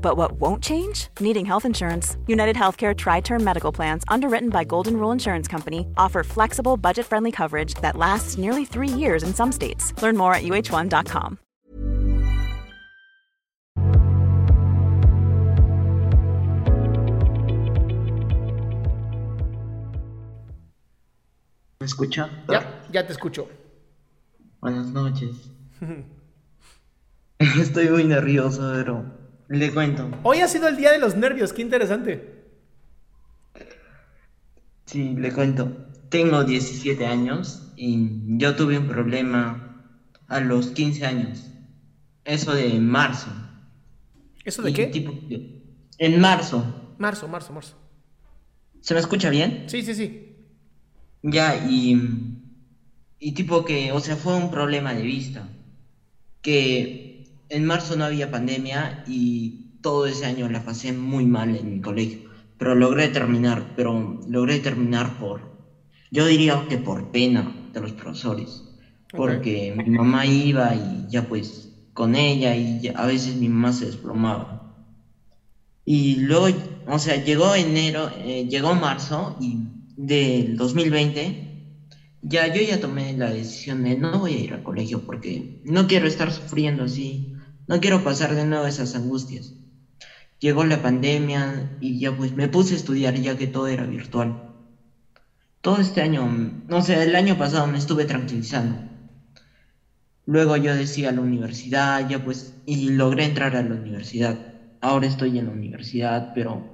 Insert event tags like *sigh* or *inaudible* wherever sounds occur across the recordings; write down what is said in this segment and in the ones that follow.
But what won't change? Needing health insurance. United Healthcare Tri Term Medical Plans, underwritten by Golden Rule Insurance Company, offer flexible, budget friendly coverage that lasts nearly three years in some states. Learn more at uh1.com. ¿Me escucha? Ya, ya te escucho. Buenas noches. *laughs* Estoy muy nervioso, pero le cuento. Hoy ha sido el día de los nervios, qué interesante. Sí, le cuento. Tengo 17 años y yo tuve un problema a los 15 años. Eso de marzo. ¿Eso de Y qué? tipo- en marzo. Marzo, marzo, marzo. ¿Se me escucha bien? Sí, sí, sí. Ya, y, y tipo que, o sea, fue un problema de vista. Que en marzo no había pandemia y todo ese año la pasé muy mal en mi colegio. Pero logré terminar, pero logré terminar por, yo diría que por pena de los profesores. Porque mi mamá iba y ya pues con ella y ya- a veces mi mamá se desplomaba. Y luego, o sea, llegó enero, eh, llegó marzo y del 2020, ya yo ya tomé la decisión de no voy a ir al colegio porque no quiero estar sufriendo así, no quiero pasar de nuevo esas angustias. Llegó la pandemia y ya pues me puse a estudiar ya que todo era virtual. Todo este año, no sé, el año pasado me estuve tranquilizando. Luego yo decía a la universidad, ya pues, y logré entrar a la universidad. Ahora estoy en la universidad, pero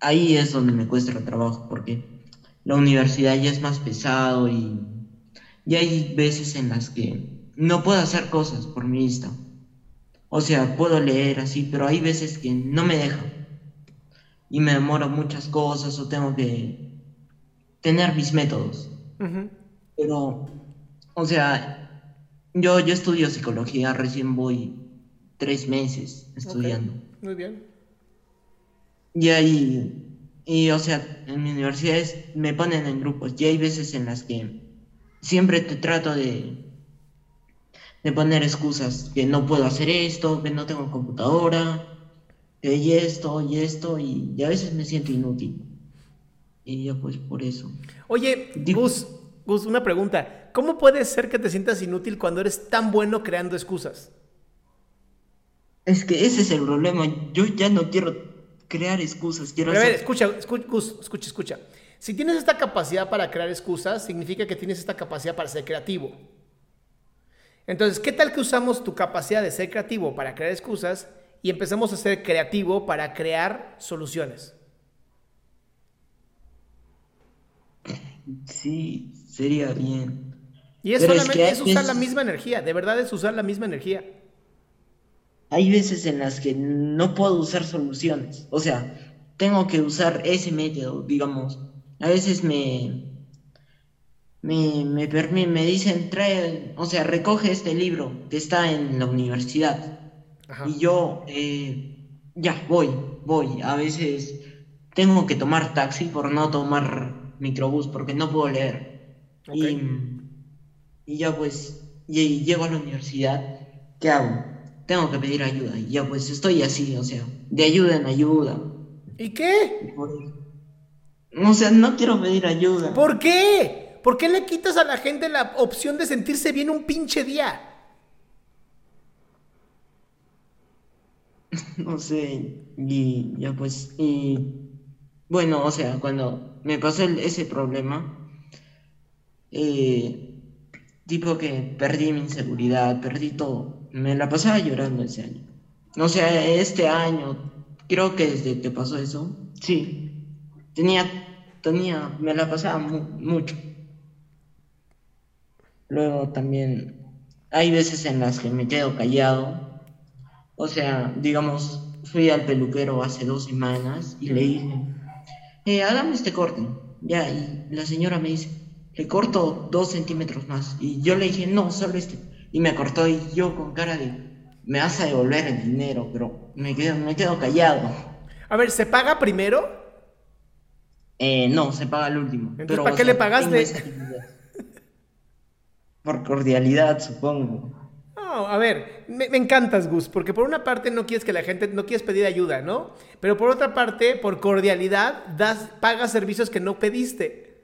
ahí es donde me cuesta el trabajo, porque la universidad ya es más pesado y, y hay veces en las que no puedo hacer cosas por mi vista. O sea, puedo leer así, pero hay veces que no me deja. Y me demoro muchas cosas o tengo que tener mis métodos. Pero, o sea, yo, yo estudio psicología, recién voy tres meses estudiando. Muy bien. Y ahí, y o sea, en mi universidad es- me ponen en grupos y hay veces en las que siempre te trato de, de poner excusas, que no puedo hacer esto, que no tengo computadora, que y esto y esto, y, y a veces me siento inútil. Y ya pues por eso. Oye, Digo- Gus, Gus, una pregunta. ¿Cómo puede ser que te sientas inútil cuando eres tan bueno creando excusas? Es que ese es el problema, yo ya no quiero crear excusas, quiero a ver, hacer... escucha, escucha, Gus, escucha, escucha. Si tienes esta capacidad para crear excusas, significa que tienes esta capacidad para ser creativo. Entonces, ¿qué tal que usamos tu capacidad de ser creativo para crear excusas y empezamos a ser creativo para crear soluciones? Sí, sería bien. Y es Pero es solamente que es usar la misma energía, de verdad es usar la misma energía. Hay veces en las que no puedo usar soluciones. O sea, tengo que usar ese método, digamos. A veces me, me, me, me dicen, trae, o sea, recoge este libro que está en la universidad. Ajá. Y yo, eh, ya, voy, voy. A veces tengo que tomar taxi por no tomar microbús, porque no puedo leer. Y, y ya pues, y, y llego a la universidad, ¿qué hago? Tengo que pedir ayuda. Y ya pues estoy así, o sea, de ayuda en ayuda. ¿Y qué? O sea, no quiero pedir ayuda. ¿Por qué? ¿Por qué le quitas a la gente la opción de sentirse bien un pinche día? *laughs* No sé, y ya pues, y bueno, o sea, cuando me pasó el- ese problema, eh, tipo que perdí mi inseguridad, perdí todo. Me la pasaba llorando ese año. O sea, este año, creo que desde que pasó eso, sí, tenía, tenía, me la pasaba mucho. Luego también hay veces en las que me quedo callado. O sea, digamos, fui al peluquero hace dos semanas y le dije, eh, hágame este corte. Ya, y la señora me dice, le corto dos centímetros más. Y yo le dije, no, solo este. Y me cortó y yo con cara de, me vas a devolver el dinero, pero me quedo, me quedo callado. A ver, ¿se paga primero? Eh, no, se paga el último. pero, ¿para qué le pagaste? Por cordialidad, supongo. No, a ver, me, encantas, Gus, porque por una parte no quieres que la gente, no quieres pedir ayuda, ¿no? Pero por otra parte, por cordialidad, das, pagas servicios que no pediste.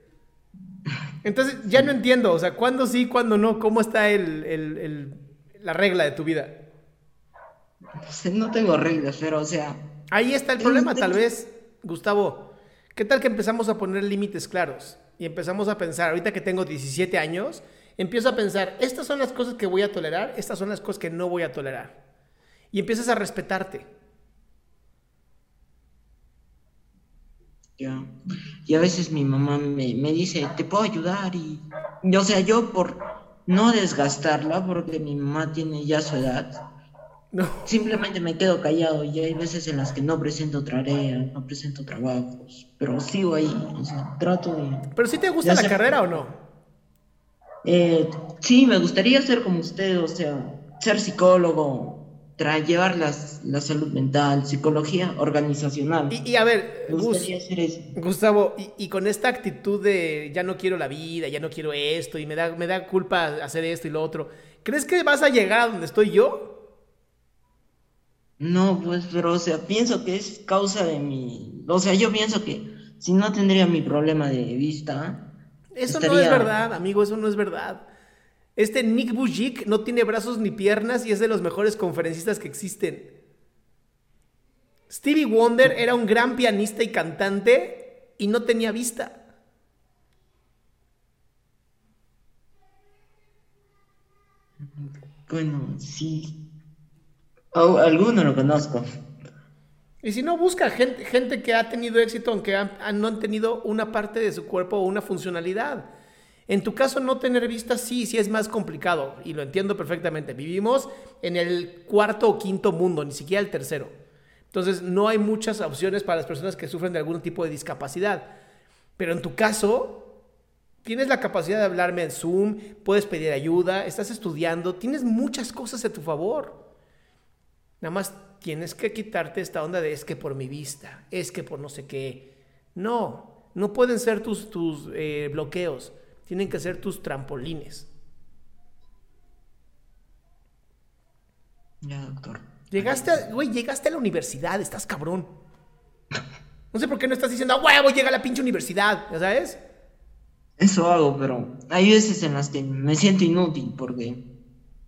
Entonces, ya no entiendo, o sea, ¿cuándo sí, cuándo no? ¿Cómo está el, la regla de tu vida? No tengo reglas, pero, o sea... Ahí está el problema, tal vez, Gustavo. ¿Qué tal que empezamos a poner límites claros? Y empezamos a pensar, ahorita que tengo 17 años, empiezo a pensar, estas son las cosas que voy a tolerar, estas son las cosas que no voy a tolerar. Y empiezas a respetarte. Ya. Y a veces mi mamá me, dice, te puedo ayudar. Y, o sea, yo por no desgastarla, porque mi mamá tiene ya su edad, simplemente me quedo callado. Y hay veces en las que no presento tarea, no presento trabajos, pero sigo ahí, o sea, trato de... ¿Pero si te gusta la carrera o no? Eh, sí, me gustaría ser como usted, o sea, ser psicólogo, llevar las, la salud mental, psicología organizacional. Y, a ver, Gustavo, y, con esta actitud de ya no quiero la vida, ya no quiero esto, y me da, me da culpa hacer esto y lo otro, ¿crees que vas a llegar a donde estoy yo? No, pues, pero, o sea, pienso que es causa de mi. O sea, yo pienso que si no tendría mi problema de vista, eso no es verdad, amigo, eso no es verdad. Este Nick Bujik no tiene brazos ni piernas y es de los mejores conferencistas que existen. Stevie Wonder era un gran pianista y cantante y no tenía vista. Bueno, sí. alguno lo conozco. Y si no, busca gente, gente que ha tenido éxito aunque no han tenido una parte de su cuerpo o una funcionalidad. En tu caso, no tener vista sí, sí es más complicado y lo entiendo perfectamente. Vivimos en el cuarto o quinto mundo, ni siquiera el tercero. Entonces, no hay muchas opciones para las personas que sufren de algún tipo de discapacidad. Pero en tu caso, tienes la capacidad de hablarme en Zoom, puedes pedir ayuda, estás estudiando, tienes muchas cosas a tu favor. Nada más tienes que quitarte esta onda de es que por mi vista, es que por no sé qué. No, no pueden ser tus, tus eh, bloqueos, tienen que ser tus trampolines. Ya, doctor. Llegaste a, güey, llegaste a la universidad, estás cabrón. No sé por qué no estás diciendo, a huevo, llega a la pinche universidad, ¿ya sabes? Eso hago, pero hay veces en las que me siento inútil porque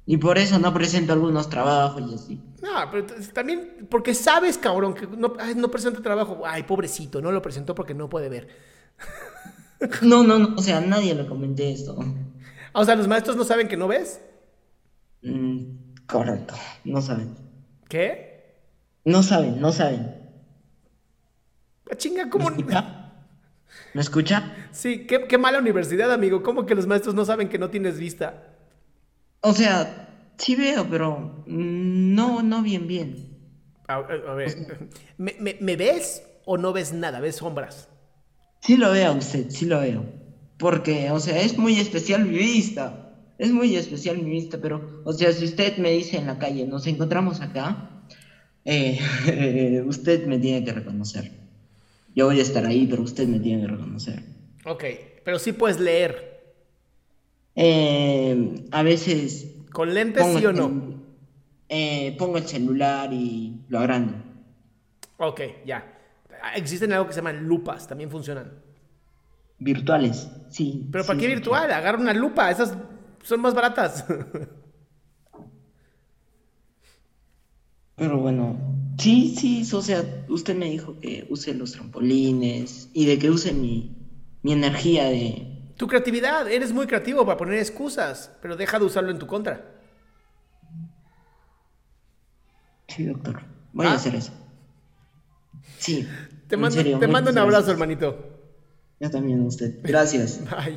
y por eso no presento algunos trabajos y así. No, pero también porque sabes, cabrón, que no, no presenta trabajo. Ay, pobrecito, no lo presentó porque no puede ver. *laughs* No, no, no, o sea, nadie le comenté esto. O sea, ¿los maestros no saben que no ves? Mm, correcto, no saben. ¿Qué? No saben, no saben. Ah, chinga, ¿cómo? ¿Me escucha? *laughs* ¿Me escucha? Sí, qué, qué mala universidad, amigo. ¿Cómo que los maestros no saben que no tienes vista? O sea, sí veo, pero no, no bien, bien. A, ver, *laughs* ¿me, ves o no ves nada? ¿Ves sombras? Sí lo veo usted, sí lo veo. Porque, o sea, es muy especial mi vista. Es muy especial mi vista, pero, o sea, si usted me dice en la calle, nos encontramos acá, eh, *laughs* usted me tiene que reconocer. Yo voy a estar ahí, pero usted me tiene que reconocer. Ok, pero sí puedes leer. Eh, a veces... ¿Con lentes sí o no? Eh, pongo el celular y lo agrando. Ok, ya. Existen algo que se llaman lupas, también funcionan. Virtuales, sí. ¿Pero para qué virtual? Agarra una lupa, esas son más baratas. Pero bueno, sí, sí, o sea, usted me dijo que use los trampolines y de que use mi, mi energía de, Tu creatividad, eres muy creativo para poner excusas, pero deja de usarlo en tu contra. Sí, doctor. Voy a ¿Ah? hacer eso. Sí. Te mando, serio, te mando muchas un abrazo, gracias. hermanito. Yo también a usted. Gracias. *laughs* Bye.